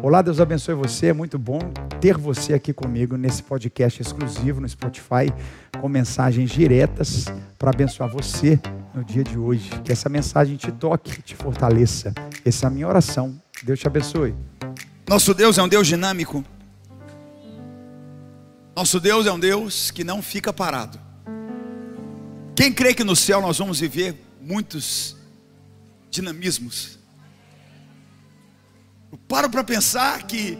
Olá, Deus abençoe você. É muito bom ter você aqui comigo nesse podcast exclusivo no Spotify, com mensagens diretas para abençoar você no dia de hoje. Que essa mensagem te toque, te fortaleça. Essa é a minha oração. Deus te abençoe. Nosso Deus é um Deus dinâmico. Nosso Deus é um Deus que não fica parado. Quem crê que no céu nós vamos viver muitos dinamismos? Eu paro para pensar que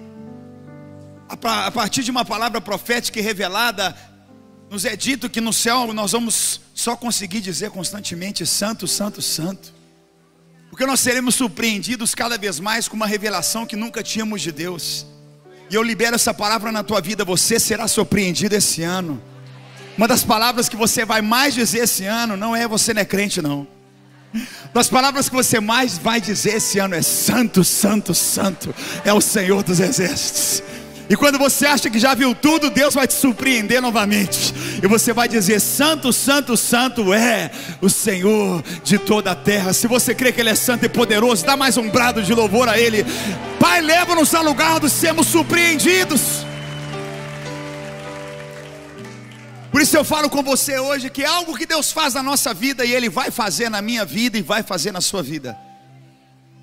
a partir de uma palavra profética e revelada, nos é dito que no céu nós vamos só conseguir dizer constantemente santo, santo, santo. Porque nós seremos surpreendidos cada vez mais com uma revelação que nunca tínhamos de Deus. E eu libero essa palavra na tua vida, você será surpreendido esse ano. Uma das palavras que você vai mais dizer esse ano não é você não é crente não. Das palavras que você mais vai dizer esse ano é santo, santo, santo é o Senhor dos exércitos. E quando você acha que já viu tudo, Deus vai te surpreender novamente. E você vai dizer: Santo, Santo, Santo é o Senhor de toda a terra. Se você crê que Ele é santo e poderoso, dá mais um brado de louvor a Ele. Pai, leva-nos ao lugar de sermos surpreendidos. Por isso eu falo com você hoje que é algo que Deus faz na nossa vida e Ele vai fazer na minha vida e vai fazer na sua vida.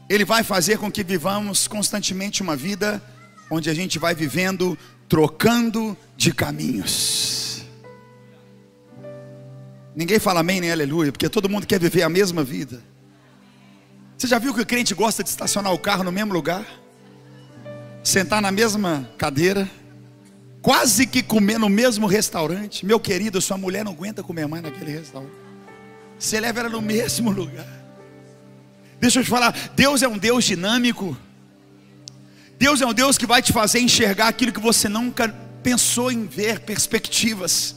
Ele vai fazer com que vivamos constantemente uma vida onde a gente vai vivendo trocando de caminhos. Ninguém fala amém nem aleluia, porque todo mundo quer viver a mesma vida. Você já viu que o crente gosta de estacionar o carro no mesmo lugar? Sentar na mesma cadeira? Quase que comer no mesmo restaurante? Meu querido, sua mulher não aguenta comer mais naquele restaurante. Você leva ela no mesmo lugar. Deixa eu te falar, Deus é um Deus dinâmico. Deus é um Deus que vai te fazer enxergar aquilo que você nunca pensou em ver, perspectivas.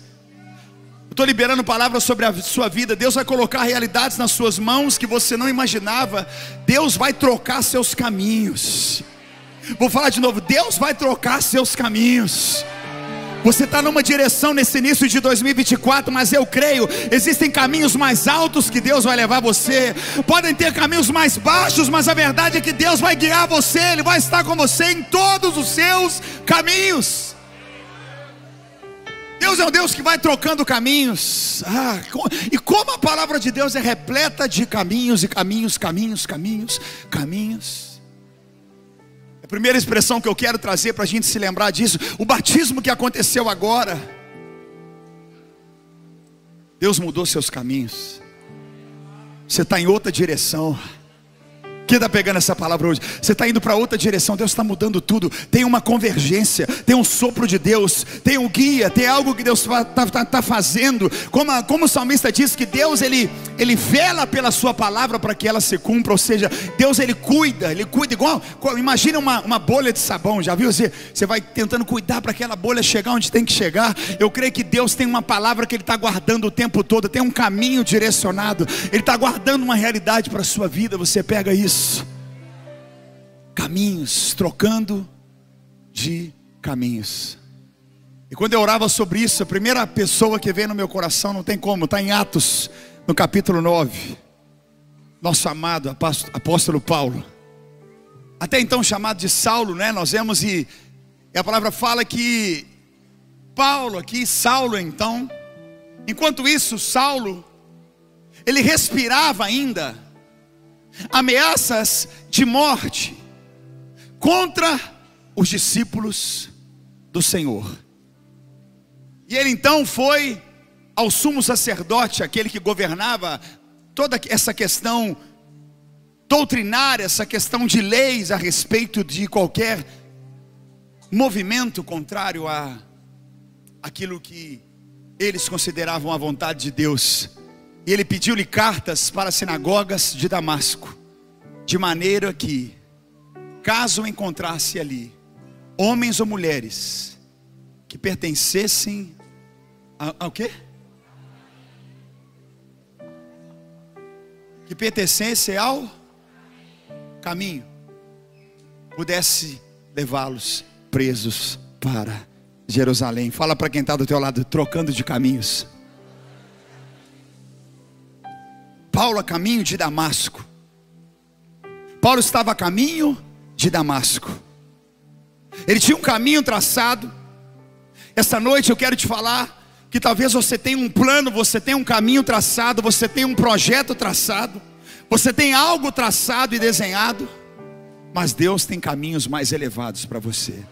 Eu estou liberando palavras sobre a sua vida. Deus vai colocar realidades nas suas mãos que você não imaginava. Deus vai trocar seus caminhos. Vou falar de novo: Deus vai trocar seus caminhos. Você está numa direção nesse início de 2024, mas eu creio, existem caminhos mais altos que Deus vai levar você. Podem ter caminhos mais baixos, mas a verdade é que Deus vai guiar você, Ele vai estar com você em todos os seus caminhos. Deus é um Deus que vai trocando caminhos. Ah, e como a palavra de Deus é repleta de caminhos e caminhos, caminhos, caminhos, caminhos primeira expressão que eu quero trazer para a gente se lembrar disso, o batismo que aconteceu agora. Deus mudou seus caminhos. Você está em outra direção. Quem está pegando essa palavra hoje? Você está indo para outra direção, Deus está mudando tudo. Tem uma convergência, tem um sopro de Deus, tem um guia, tem algo que Deus está tá, tá fazendo. Como, a, como o salmista diz que Deus ele, ele vela pela sua palavra para que ela se cumpra, ou seja, Deus ele cuida, ele cuida igual. Imagina uma, uma bolha de sabão, já viu? Você, você vai tentando cuidar para aquela bolha chegar onde tem que chegar. Eu creio que Deus tem uma palavra que Ele está guardando o tempo todo, tem um caminho direcionado, Ele está guardando uma realidade para a sua vida. Você pega isso caminhos, trocando de caminhos. E quando eu orava sobre isso, a primeira pessoa que veio no meu coração, não tem como, está em Atos, no capítulo 9. Nosso amado apóstolo Paulo. Até então chamado de Saulo, né? Nós vemos e, e a palavra fala que Paulo aqui, Saulo então, enquanto isso, Saulo, ele respirava ainda ameaças de morte contra os discípulos do Senhor. E ele então foi ao sumo sacerdote, aquele que governava toda essa questão doutrinária, essa questão de leis a respeito de qualquer movimento contrário a aquilo que eles consideravam a vontade de Deus. E ele pediu-lhe cartas para as sinagogas de Damasco, de maneira que, caso encontrasse ali homens ou mulheres que pertencessem ao quê? Que pertencessem ao caminho, pudesse levá-los presos para Jerusalém. Fala para quem está do teu lado, trocando de caminhos. Paulo a caminho de Damasco. Paulo estava a caminho de Damasco. Ele tinha um caminho traçado. Essa noite eu quero te falar que talvez você tenha um plano, você tenha um caminho traçado, você tenha um projeto traçado, você tem algo traçado e desenhado, mas Deus tem caminhos mais elevados para você.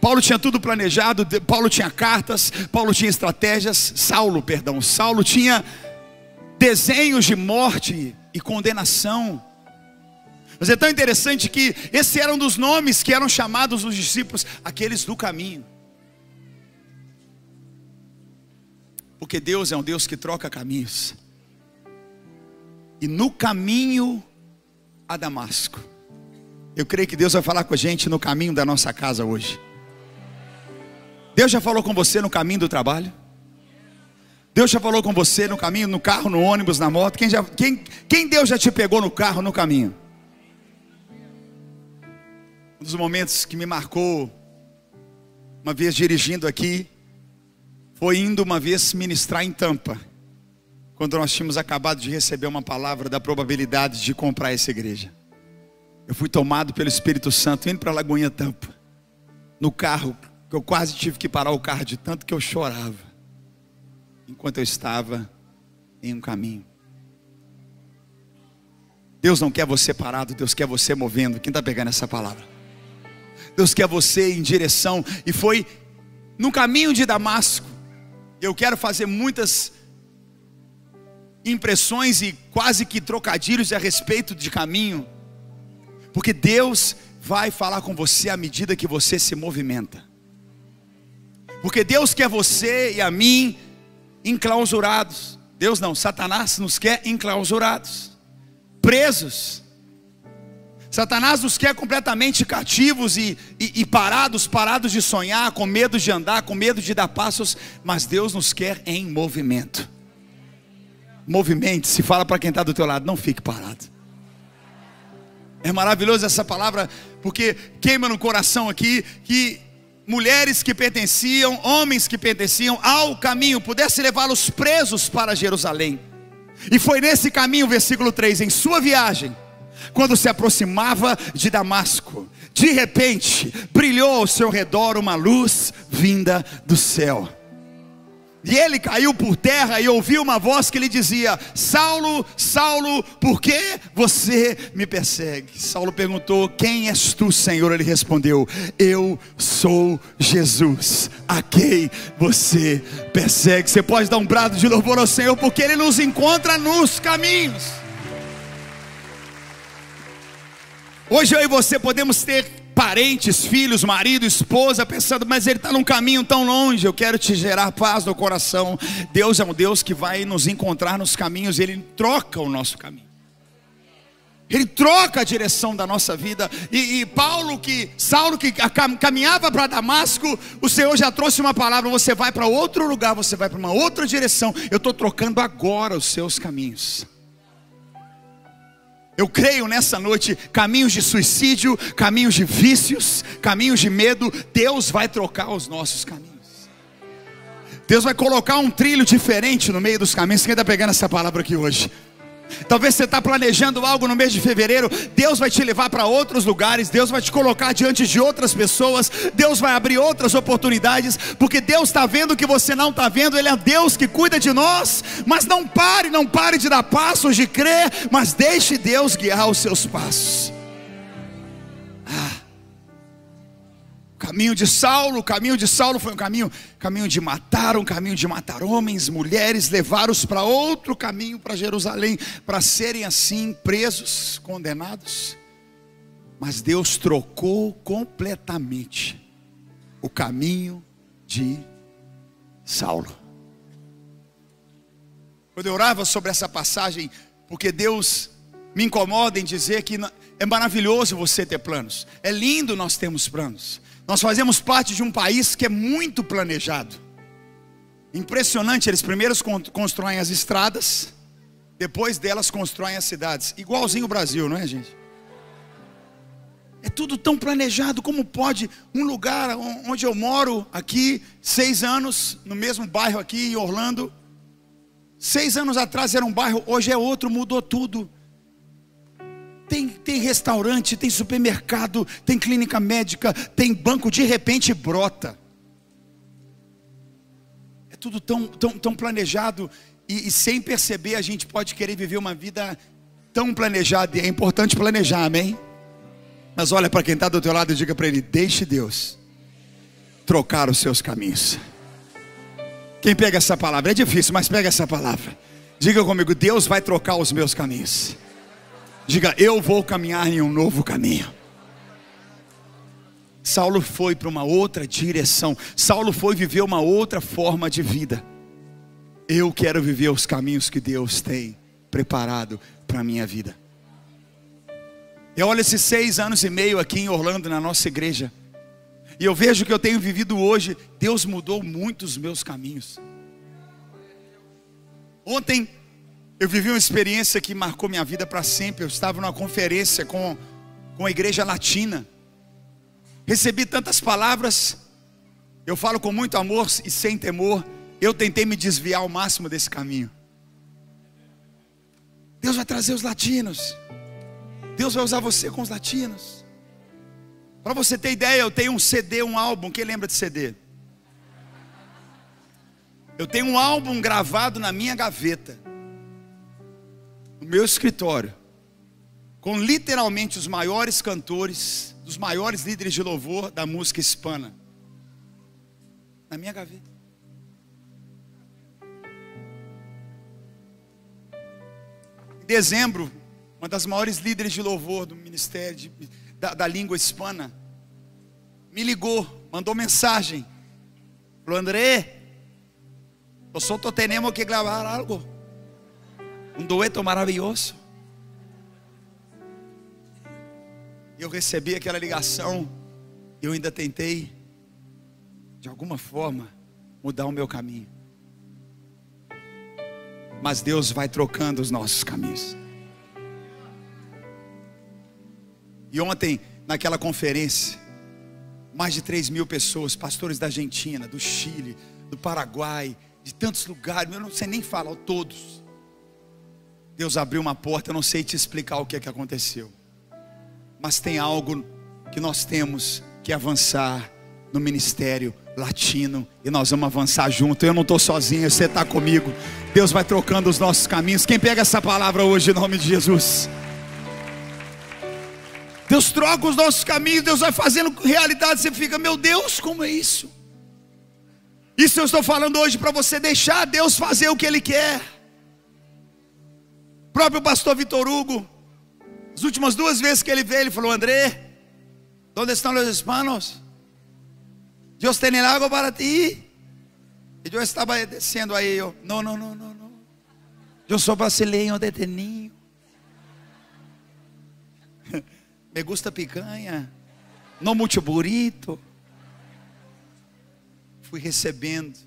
Paulo tinha tudo planejado, Paulo tinha cartas, Paulo tinha estratégias, Saulo, perdão, Saulo tinha desenhos de morte e condenação. Mas é tão interessante que esse era um dos nomes que eram chamados os discípulos, aqueles do caminho. Porque Deus é um Deus que troca caminhos. E no caminho a Damasco. Eu creio que Deus vai falar com a gente no caminho da nossa casa hoje. Deus já falou com você no caminho do trabalho? Deus já falou com você no caminho, no carro, no ônibus, na moto? Quem, já, quem, quem Deus já te pegou no carro, no caminho? Um dos momentos que me marcou, uma vez dirigindo aqui, foi indo uma vez ministrar em Tampa, quando nós tínhamos acabado de receber uma palavra da probabilidade de comprar essa igreja. Eu fui tomado pelo Espírito Santo indo para Lagoinha Tampa, no carro, que eu quase tive que parar o carro de tanto que eu chorava, enquanto eu estava em um caminho. Deus não quer você parado, Deus quer você movendo. Quem está pegando essa palavra? Deus quer você em direção, e foi no caminho de Damasco. Eu quero fazer muitas impressões e quase que trocadilhos a respeito de caminho, porque Deus vai falar com você à medida que você se movimenta. Porque Deus quer você e a mim enclausurados. Deus não, Satanás nos quer enclausurados, presos. Satanás nos quer completamente cativos e, e, e, parados, parados de sonhar, com medo de andar, com medo de dar passos, mas Deus nos quer em movimento. Movimente, se fala para quem está do teu lado, não fique parado. É maravilhoso essa palavra, porque queima no coração aqui que mulheres que pertenciam, homens que pertenciam ao caminho, pudesse levá-los presos para Jerusalém. E foi nesse caminho, versículo 3, em sua viagem, quando se aproximava de Damasco, de repente brilhou ao seu redor uma luz vinda do céu. E ele caiu por terra e ouviu uma voz que lhe dizia: Saulo, Saulo, por que você me persegue? Saulo perguntou: Quem és tu, Senhor? Ele respondeu: Eu sou Jesus, a quem você persegue. Você pode dar um brado de louvor ao Senhor, porque Ele nos encontra nos caminhos. Hoje eu e você podemos ter parentes, filhos, marido, esposa, pensando, mas ele está num caminho tão longe. Eu quero te gerar paz no coração. Deus é um Deus que vai nos encontrar nos caminhos, ele troca o nosso caminho. Ele troca a direção da nossa vida. E, e Paulo, que Saulo que caminhava para Damasco, o Senhor já trouxe uma palavra: você vai para outro lugar, você vai para uma outra direção. Eu estou trocando agora os seus caminhos. Eu creio nessa noite, caminhos de suicídio, caminhos de vícios, caminhos de medo, Deus vai trocar os nossos caminhos. Deus vai colocar um trilho diferente no meio dos caminhos. Quem está pegando essa palavra aqui hoje? Talvez você está planejando algo no mês de fevereiro, Deus vai te levar para outros lugares, Deus vai te colocar diante de outras pessoas, Deus vai abrir outras oportunidades, porque Deus está vendo o que você não está vendo, Ele é Deus que cuida de nós, mas não pare, não pare de dar passos, de crer, mas deixe Deus guiar os seus passos. O caminho de Saulo, o caminho de Saulo foi um caminho, caminho de matar, um caminho de matar homens, mulheres, levar-os para outro caminho para Jerusalém, para serem assim presos, condenados. Mas Deus trocou completamente o caminho de Saulo. Quando eu orava sobre essa passagem, porque Deus me incomoda em dizer que é maravilhoso você ter planos, é lindo nós termos planos, nós fazemos parte de um país que é muito planejado. Impressionante, eles primeiro constroem as estradas, depois delas constroem as cidades. Igualzinho o Brasil, não é, gente? É tudo tão planejado. Como pode um lugar onde eu moro aqui, seis anos, no mesmo bairro aqui em Orlando, seis anos atrás era um bairro, hoje é outro, mudou tudo. Tem, tem restaurante, tem supermercado, tem clínica médica, tem banco, de repente brota. É tudo tão, tão, tão planejado e, e sem perceber a gente pode querer viver uma vida tão planejada. E é importante planejar, amém? Mas olha para quem está do teu lado e diga para ele: deixe Deus trocar os seus caminhos. Quem pega essa palavra? É difícil, mas pega essa palavra. Diga comigo: Deus vai trocar os meus caminhos. Diga, eu vou caminhar em um novo caminho. Saulo foi para uma outra direção. Saulo foi viver uma outra forma de vida. Eu quero viver os caminhos que Deus tem preparado para a minha vida. Eu olho esses seis anos e meio aqui em Orlando, na nossa igreja, e eu vejo que eu tenho vivido hoje. Deus mudou muito os meus caminhos. Ontem eu vivi uma experiência que marcou minha vida para sempre. Eu estava numa conferência com, com a igreja latina. Recebi tantas palavras. Eu falo com muito amor e sem temor. Eu tentei me desviar ao máximo desse caminho. Deus vai trazer os latinos. Deus vai usar você com os latinos. Para você ter ideia, eu tenho um CD, um álbum. Quem lembra de CD? Eu tenho um álbum gravado na minha gaveta no meu escritório, com literalmente os maiores cantores, dos maiores líderes de louvor da música hispana, na minha gaveta. Em dezembro, uma das maiores líderes de louvor do ministério de, da, da língua hispana, me ligou, mandou mensagem, falou: André, nosotros tenemos que grabar algo um dueto maravilhoso. Eu recebi aquela ligação, eu ainda tentei, de alguma forma, mudar o meu caminho. Mas Deus vai trocando os nossos caminhos. E ontem, naquela conferência, mais de 3 mil pessoas, pastores da Argentina, do Chile, do Paraguai, de tantos lugares, eu não sei nem falar todos. Deus abriu uma porta, eu não sei te explicar o que é que aconteceu. Mas tem algo que nós temos que avançar no ministério latino e nós vamos avançar junto. Eu não estou sozinho, você está comigo. Deus vai trocando os nossos caminhos. Quem pega essa palavra hoje em nome de Jesus? Deus troca os nossos caminhos, Deus vai fazendo realidade. Você fica, meu Deus, como é isso? Isso eu estou falando hoje para você deixar Deus fazer o que Ele quer próprio pastor Vitor Hugo, as últimas duas vezes que ele veio, ele falou: André, onde estão os hispanos? Deus tem algo para ti. E eu estava dizendo a ele: Não, não, não, não, não. Eu sou brasileiro detenido. Me gusta picanha. Não muito burrito. Fui recebendo.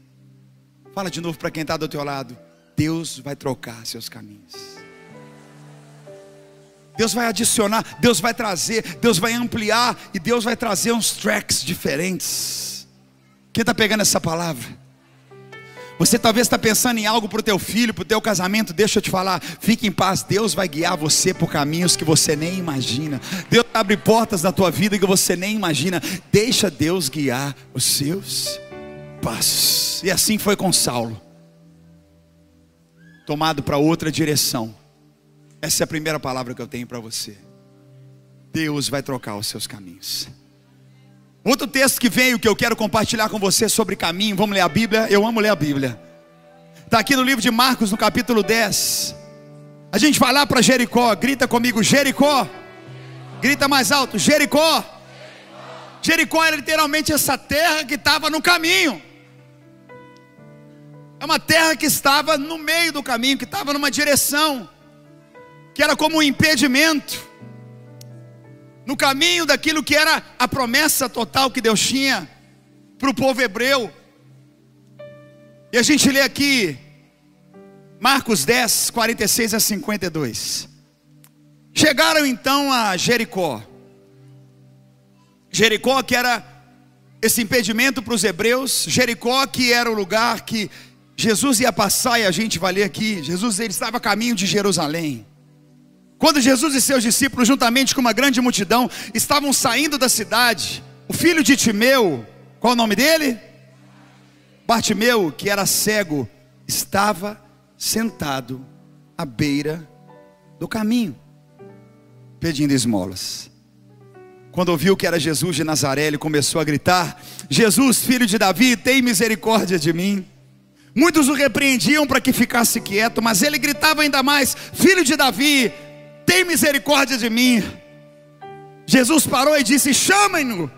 Fala de novo para quem está do teu lado. Deus vai trocar seus caminhos. Deus vai adicionar, Deus vai trazer, Deus vai ampliar e Deus vai trazer uns tracks diferentes. Quem está pegando essa palavra? Você talvez está pensando em algo para o teu filho, para o teu casamento. Deixa eu te falar, fique em paz. Deus vai guiar você por caminhos que você nem imagina. Deus abre portas na tua vida que você nem imagina. Deixa Deus guiar os seus passos. E assim foi com Saulo, tomado para outra direção. Essa é a primeira palavra que eu tenho para você. Deus vai trocar os seus caminhos. Outro texto que veio que eu quero compartilhar com você sobre caminho. Vamos ler a Bíblia? Eu amo ler a Bíblia. Está aqui no livro de Marcos, no capítulo 10. A gente vai lá para Jericó. Grita comigo, Jericó. Grita mais alto, Jericó. Jericó era literalmente essa terra que estava no caminho. É uma terra que estava no meio do caminho, que estava numa direção que era como um impedimento no caminho daquilo que era a promessa total que Deus tinha para o povo hebreu. E a gente lê aqui Marcos 10, 46 a 52. Chegaram então a Jericó. Jericó que era esse impedimento para os hebreus, Jericó que era o lugar que Jesus ia passar e a gente vai ler aqui. Jesus ele estava a caminho de Jerusalém. Quando Jesus e seus discípulos, juntamente com uma grande multidão, estavam saindo da cidade, o filho de Timeu, qual o nome dele? Bartimeu, que era cego, estava sentado à beira do caminho, pedindo esmolas. Quando ouviu que era Jesus de Nazaré, ele começou a gritar: Jesus, filho de Davi, tem misericórdia de mim. Muitos o repreendiam para que ficasse quieto, mas ele gritava ainda mais: Filho de Davi, tem misericórdia de mim. Jesus parou e disse: Chamem-no.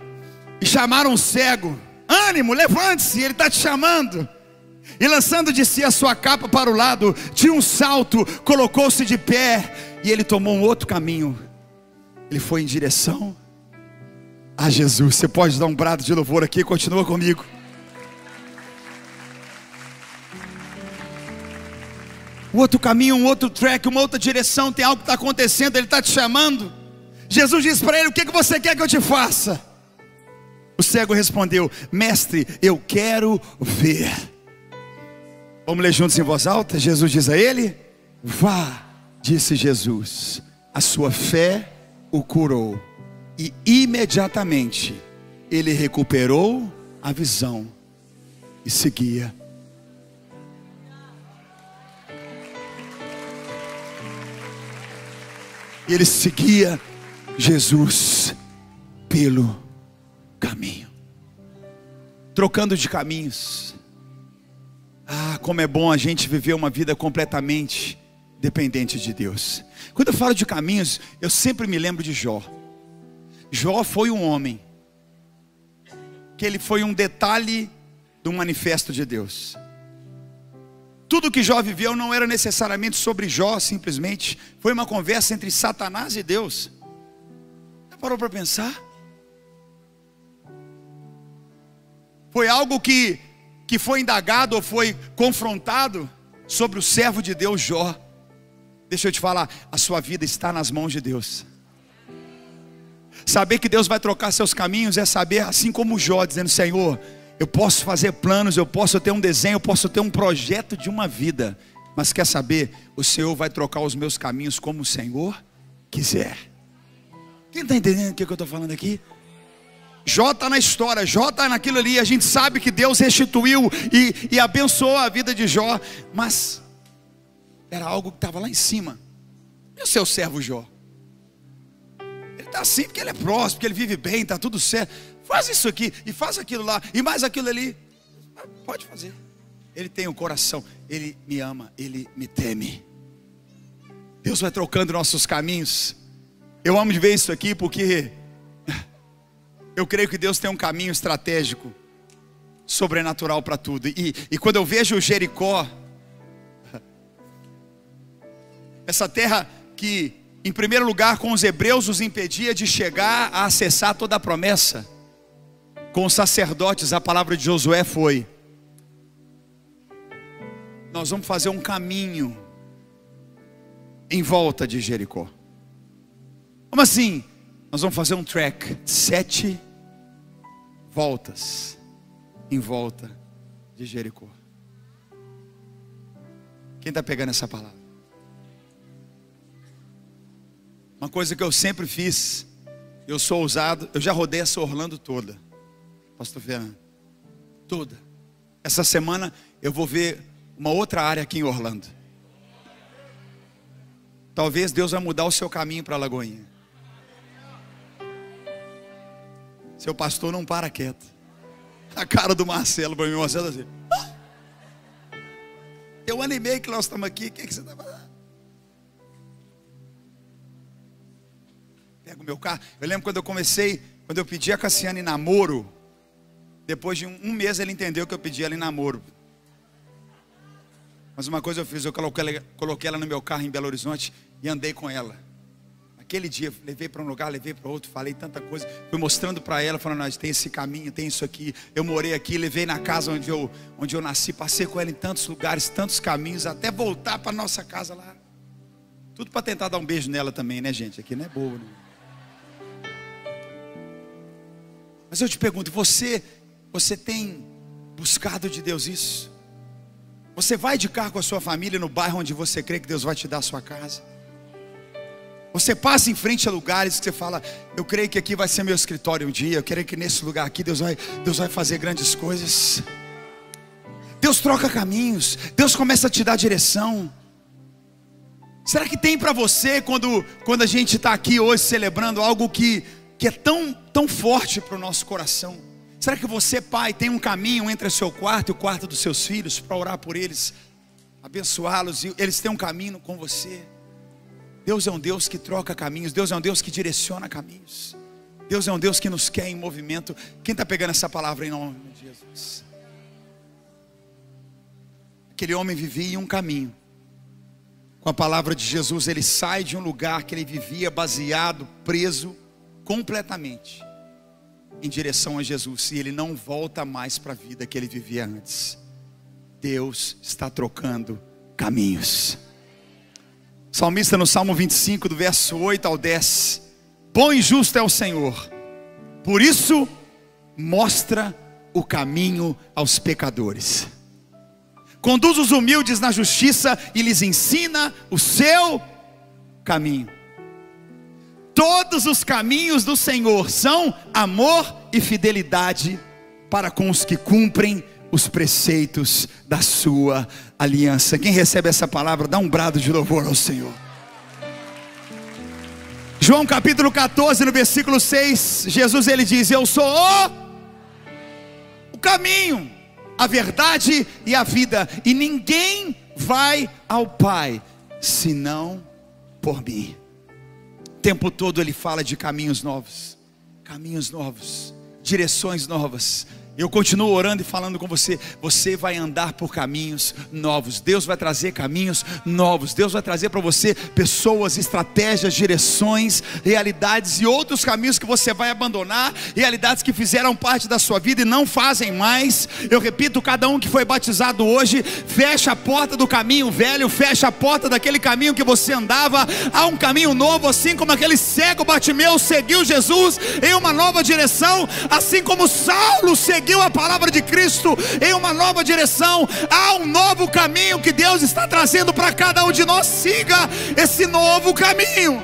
E chamaram o cego: Ânimo, levante-se, ele está te chamando. E lançando de si a sua capa para o lado, tinha um salto, colocou-se de pé, e ele tomou um outro caminho. Ele foi em direção a Jesus. Você pode dar um brado de louvor aqui, continua comigo. Um outro caminho, um outro track, uma outra direção, tem algo que está acontecendo, Ele está te chamando. Jesus disse para ele: O que, que você quer que eu te faça? O cego respondeu: Mestre, eu quero ver. Vamos ler juntos em voz alta? Jesus diz a ele: Vá, disse Jesus, a sua fé o curou. E imediatamente ele recuperou a visão e seguia Ele seguia Jesus pelo caminho, trocando de caminhos. Ah, como é bom a gente viver uma vida completamente dependente de Deus. Quando eu falo de caminhos, eu sempre me lembro de Jó. Jó foi um homem que ele foi um detalhe do manifesto de Deus. Tudo que Jó viveu não era necessariamente sobre Jó, simplesmente. Foi uma conversa entre Satanás e Deus. Já parou para pensar? Foi algo que, que foi indagado ou foi confrontado sobre o servo de Deus Jó. Deixa eu te falar, a sua vida está nas mãos de Deus. Saber que Deus vai trocar seus caminhos é saber, assim como Jó, dizendo: Senhor, eu posso fazer planos, eu posso ter um desenho, eu posso ter um projeto de uma vida. Mas quer saber? O Senhor vai trocar os meus caminhos como o Senhor quiser. Quem está entendendo o que eu estou falando aqui? Jó está na história, Jó está naquilo ali. A gente sabe que Deus restituiu e, e abençoou a vida de Jó, mas era algo que estava lá em cima. E o seu servo Jó? Ele está assim porque ele é próximo, porque ele vive bem, está tudo certo faz isso aqui e faz aquilo lá e mais aquilo ali. Pode fazer. Ele tem um coração, ele me ama, ele me teme. Deus vai trocando nossos caminhos. Eu amo de ver isso aqui porque eu creio que Deus tem um caminho estratégico, sobrenatural para tudo. E, e quando eu vejo Jericó, essa terra que, em primeiro lugar, com os hebreus os impedia de chegar a acessar toda a promessa com os sacerdotes, a palavra de Josué foi: Nós vamos fazer um caminho em volta de Jericó. Como assim? Nós vamos fazer um track, sete voltas em volta de Jericó. Quem está pegando essa palavra? Uma coisa que eu sempre fiz, eu sou ousado, eu já rodei essa Orlando toda pastor Fernando. Toda. Essa semana eu vou ver uma outra área aqui em Orlando. Talvez Deus vai mudar o seu caminho para a Lagoinha. Seu pastor não para quieto. A cara do Marcelo para mim, Marcelo assim. Ah! Eu animei que nós estamos aqui. O que, é que você está fazendo? Pega o meu carro. Eu lembro quando eu comecei, quando eu pedi a Cassiane namoro. Depois de um, mês ele entendeu que eu pedi ela em namoro. Mas uma coisa eu fiz, eu coloquei, ela no meu carro em Belo Horizonte e andei com ela. Aquele dia, levei para um lugar, levei para outro, falei tanta coisa, fui mostrando para ela, falando, nós tem esse caminho, tem isso aqui. Eu morei aqui, levei na casa onde eu, onde eu nasci, passei com ela em tantos lugares, tantos caminhos, até voltar para nossa casa lá. Tudo para tentar dar um beijo nela também, né, gente? Aqui não é boa, né? Mas eu te pergunto, você você tem buscado de Deus isso? Você vai de carro com a sua família no bairro onde você crê que Deus vai te dar a sua casa? Você passa em frente a lugares que você fala, eu creio que aqui vai ser meu escritório um dia, eu creio que nesse lugar aqui Deus vai, Deus vai fazer grandes coisas. Deus troca caminhos, Deus começa a te dar direção. Será que tem para você quando, quando a gente está aqui hoje celebrando algo que, que é tão, tão forte para o nosso coração? Será que você, pai, tem um caminho entre o seu quarto e o quarto dos seus filhos para orar por eles, abençoá-los e eles têm um caminho com você? Deus é um Deus que troca caminhos, Deus é um Deus que direciona caminhos. Deus é um Deus que nos quer em movimento. Quem está pegando essa palavra em nome de Jesus? Aquele homem vivia em um caminho. Com a palavra de Jesus, ele sai de um lugar que ele vivia baseado, preso completamente em direção a Jesus, e ele não volta mais para a vida que ele vivia antes. Deus está trocando caminhos. salmista no Salmo 25, do verso 8 ao 10: Bom e justo é o Senhor, por isso mostra o caminho aos pecadores. Conduz os humildes na justiça e lhes ensina o seu caminho. Todos os caminhos do Senhor são amor e fidelidade para com os que cumprem os preceitos da sua aliança. Quem recebe essa palavra, dá um brado de louvor ao Senhor. João capítulo 14, no versículo 6, Jesus ele diz: Eu sou o, o caminho, a verdade e a vida, e ninguém vai ao Pai senão por mim. Tempo todo ele fala de caminhos novos, caminhos novos, direções novas, eu continuo orando e falando com você. Você vai andar por caminhos novos. Deus vai trazer caminhos novos. Deus vai trazer para você pessoas, estratégias, direções, realidades e outros caminhos que você vai abandonar, realidades que fizeram parte da sua vida e não fazem mais. Eu repito, cada um que foi batizado hoje, fecha a porta do caminho velho, fecha a porta daquele caminho que você andava. Há um caminho novo, assim como aquele cego Batimeu seguiu Jesus em uma nova direção, assim como Saulo seguiu seguiu a palavra de Cristo em uma nova direção, há um novo caminho que Deus está trazendo para cada um de nós. Siga esse novo caminho.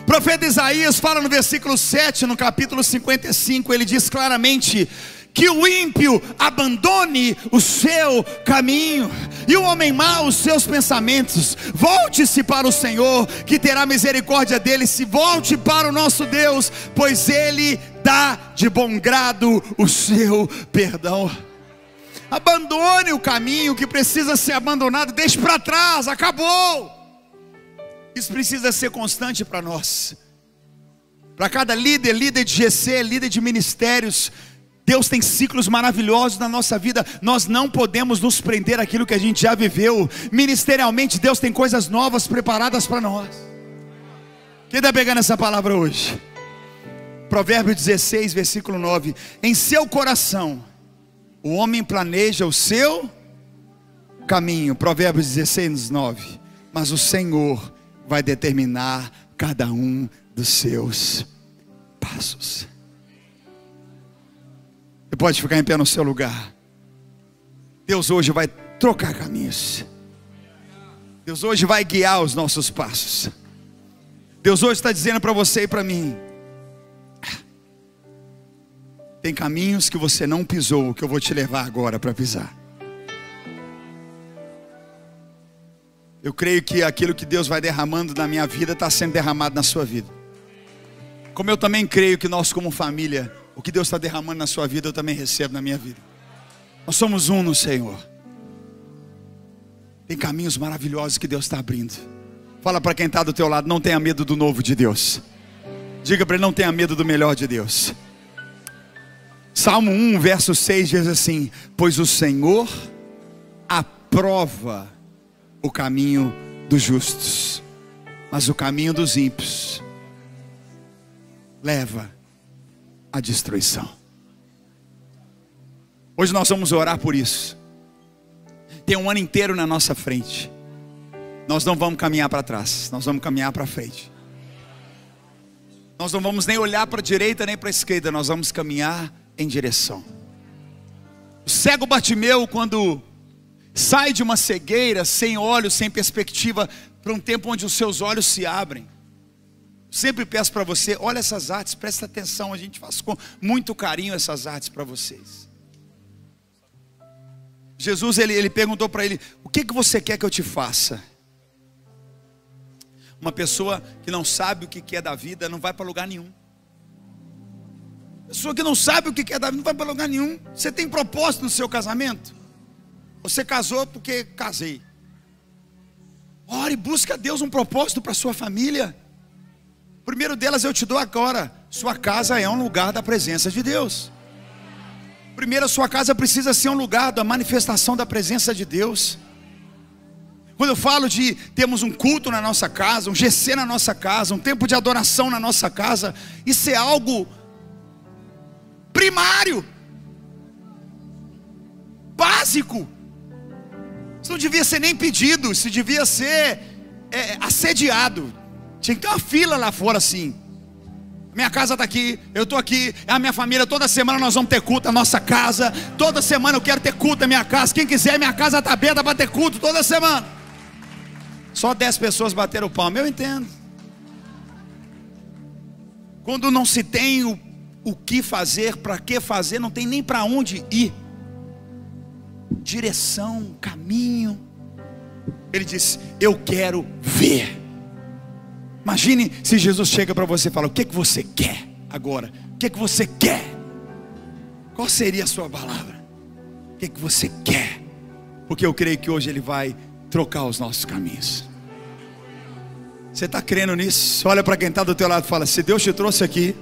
O profeta Isaías fala no versículo 7, no capítulo 55, ele diz claramente: que o ímpio abandone o seu caminho, e o homem mau os seus pensamentos. Volte-se para o Senhor, que terá misericórdia dele. Se volte para o nosso Deus, pois ele dá de bom grado o seu perdão. Abandone o caminho que precisa ser abandonado, deixe para trás, acabou. Isso precisa ser constante para nós. Para cada líder, líder de GC, líder de ministérios, Deus tem ciclos maravilhosos na nossa vida. Nós não podemos nos prender àquilo que a gente já viveu. Ministerialmente, Deus tem coisas novas preparadas para nós. Quem está pegando essa palavra hoje? Provérbio 16, versículo 9: Em seu coração, o homem planeja o seu caminho. Provérbios 16, 9. Mas o Senhor vai determinar cada um dos seus passos. Pode ficar em pé no seu lugar. Deus hoje vai trocar caminhos. Deus hoje vai guiar os nossos passos. Deus hoje está dizendo para você e para mim: tem caminhos que você não pisou, que eu vou te levar agora para pisar. Eu creio que aquilo que Deus vai derramando na minha vida está sendo derramado na sua vida. Como eu também creio que nós, como família, o que Deus está derramando na sua vida, eu também recebo na minha vida. Nós somos um no Senhor. Tem caminhos maravilhosos que Deus está abrindo. Fala para quem está do teu lado, não tenha medo do novo de Deus. Diga para ele, não tenha medo do melhor de Deus. Salmo 1, verso 6 diz assim: Pois o Senhor aprova o caminho dos justos, mas o caminho dos ímpios leva a destruição. Hoje nós vamos orar por isso. Tem um ano inteiro na nossa frente. Nós não vamos caminhar para trás, nós vamos caminhar para frente. Nós não vamos nem olhar para a direita nem para a esquerda, nós vamos caminhar em direção. O cego Bartimeu, quando sai de uma cegueira, sem olhos, sem perspectiva, para um tempo onde os seus olhos se abrem. Sempre peço para você, olha essas artes, presta atenção, a gente faz com muito carinho essas artes para vocês. Jesus ele, ele perguntou para ele: O que, que você quer que eu te faça? Uma pessoa que não sabe o que é da vida não vai para lugar nenhum. Pessoa que não sabe o que é da vida não vai para lugar nenhum. Você tem propósito no seu casamento? Você casou porque casei. Ore, busca a Deus um propósito para sua família. Primeiro delas eu te dou agora. Sua casa é um lugar da presença de Deus. Primeiro, sua casa precisa ser um lugar da manifestação da presença de Deus. Quando eu falo de termos um culto na nossa casa, um GC na nossa casa, um tempo de adoração na nossa casa, isso é algo primário, básico. Isso não devia ser nem pedido, isso devia ser é, assediado. Tinha que ter uma fila lá fora assim. Minha casa está aqui, eu estou aqui, é a minha família, toda semana nós vamos ter culto na nossa casa. Toda semana eu quero ter culto na minha casa. Quem quiser, minha casa está aberta para ter culto toda semana. Só dez pessoas bateram o palmo, eu entendo. Quando não se tem o, o que fazer, para que fazer, não tem nem para onde ir. Direção, caminho. Ele diz: Eu quero ver. Imagine se Jesus chega para você e fala: O que, é que você quer agora? O que, é que você quer? Qual seria a sua palavra? O que, é que você quer? Porque eu creio que hoje Ele vai trocar os nossos caminhos. Você está crendo nisso? Olha para quem está do teu lado e fala: Se Deus te trouxe aqui,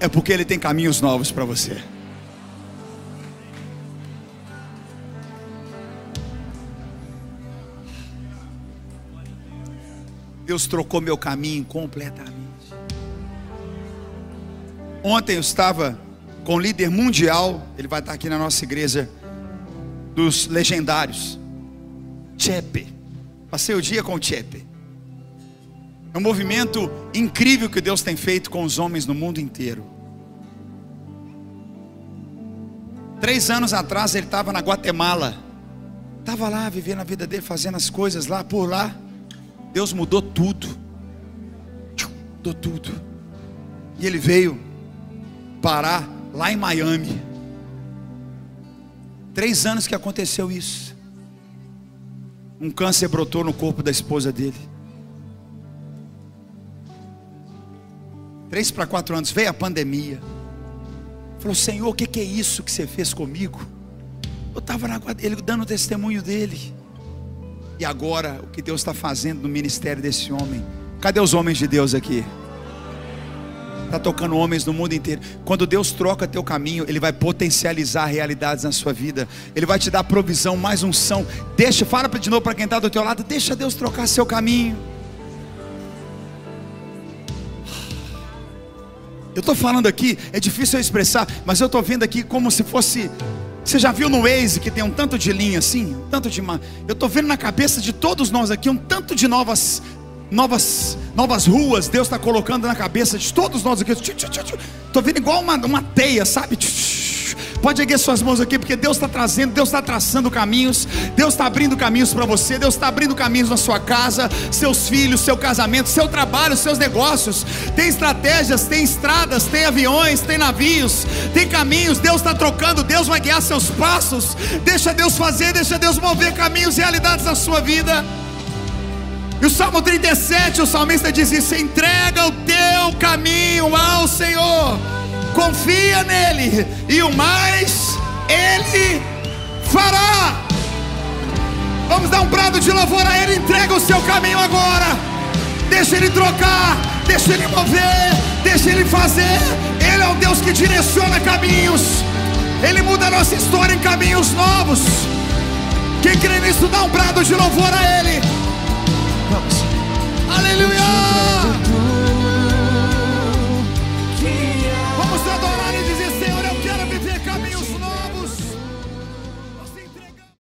é porque Ele tem caminhos novos para você. Deus trocou meu caminho completamente. Ontem eu estava com o líder mundial, ele vai estar aqui na nossa igreja, dos legendários, Chepe. Passei o dia com o Chepe. É um movimento incrível que Deus tem feito com os homens no mundo inteiro. Três anos atrás ele estava na Guatemala. Estava lá vivendo a vida dele, fazendo as coisas lá por lá. Deus mudou tudo. Mudou tudo. E ele veio parar lá em Miami. Três anos que aconteceu isso. Um câncer brotou no corpo da esposa dele. Três para quatro anos, veio a pandemia. Falou, Senhor, o que, que é isso que você fez comigo? Eu estava na ele dando testemunho dele. E agora, o que Deus está fazendo no ministério desse homem? Cadê os homens de Deus aqui? Está tocando homens no mundo inteiro. Quando Deus troca teu caminho, Ele vai potencializar realidades na sua vida. Ele vai te dar provisão, mais unção. Deixa, fala de novo para quem está do teu lado. Deixa Deus trocar seu caminho. Eu estou falando aqui, é difícil eu expressar, mas eu estou vendo aqui como se fosse você já viu no Waze que tem um tanto de linha assim? Um tanto de. Eu estou vendo na cabeça de todos nós aqui um tanto de novas. Novas, novas ruas, Deus está colocando na cabeça de todos nós aqui. Estou vendo igual uma, uma teia, sabe? Pode erguer suas mãos aqui, porque Deus está trazendo, Deus está traçando caminhos, Deus está abrindo caminhos para você, Deus está abrindo caminhos na sua casa, seus filhos, seu casamento, seu trabalho, seus negócios. Tem estratégias, tem estradas, tem aviões, tem navios, tem caminhos. Deus está trocando, Deus vai guiar seus passos. Deixa Deus fazer, deixa Deus mover caminhos e realidades na sua vida. E o Salmo 37, o salmista diz isso: entrega o teu caminho ao Senhor confia nele, e o mais ele fará. Vamos dar um brado de louvor a ele, entrega o seu caminho agora. Deixa ele trocar, deixa ele mover, deixa ele fazer. Ele é um Deus que direciona caminhos. Ele muda a nossa história em caminhos novos. Quem crê nisso, dá um brado de louvor a ele. Vamos.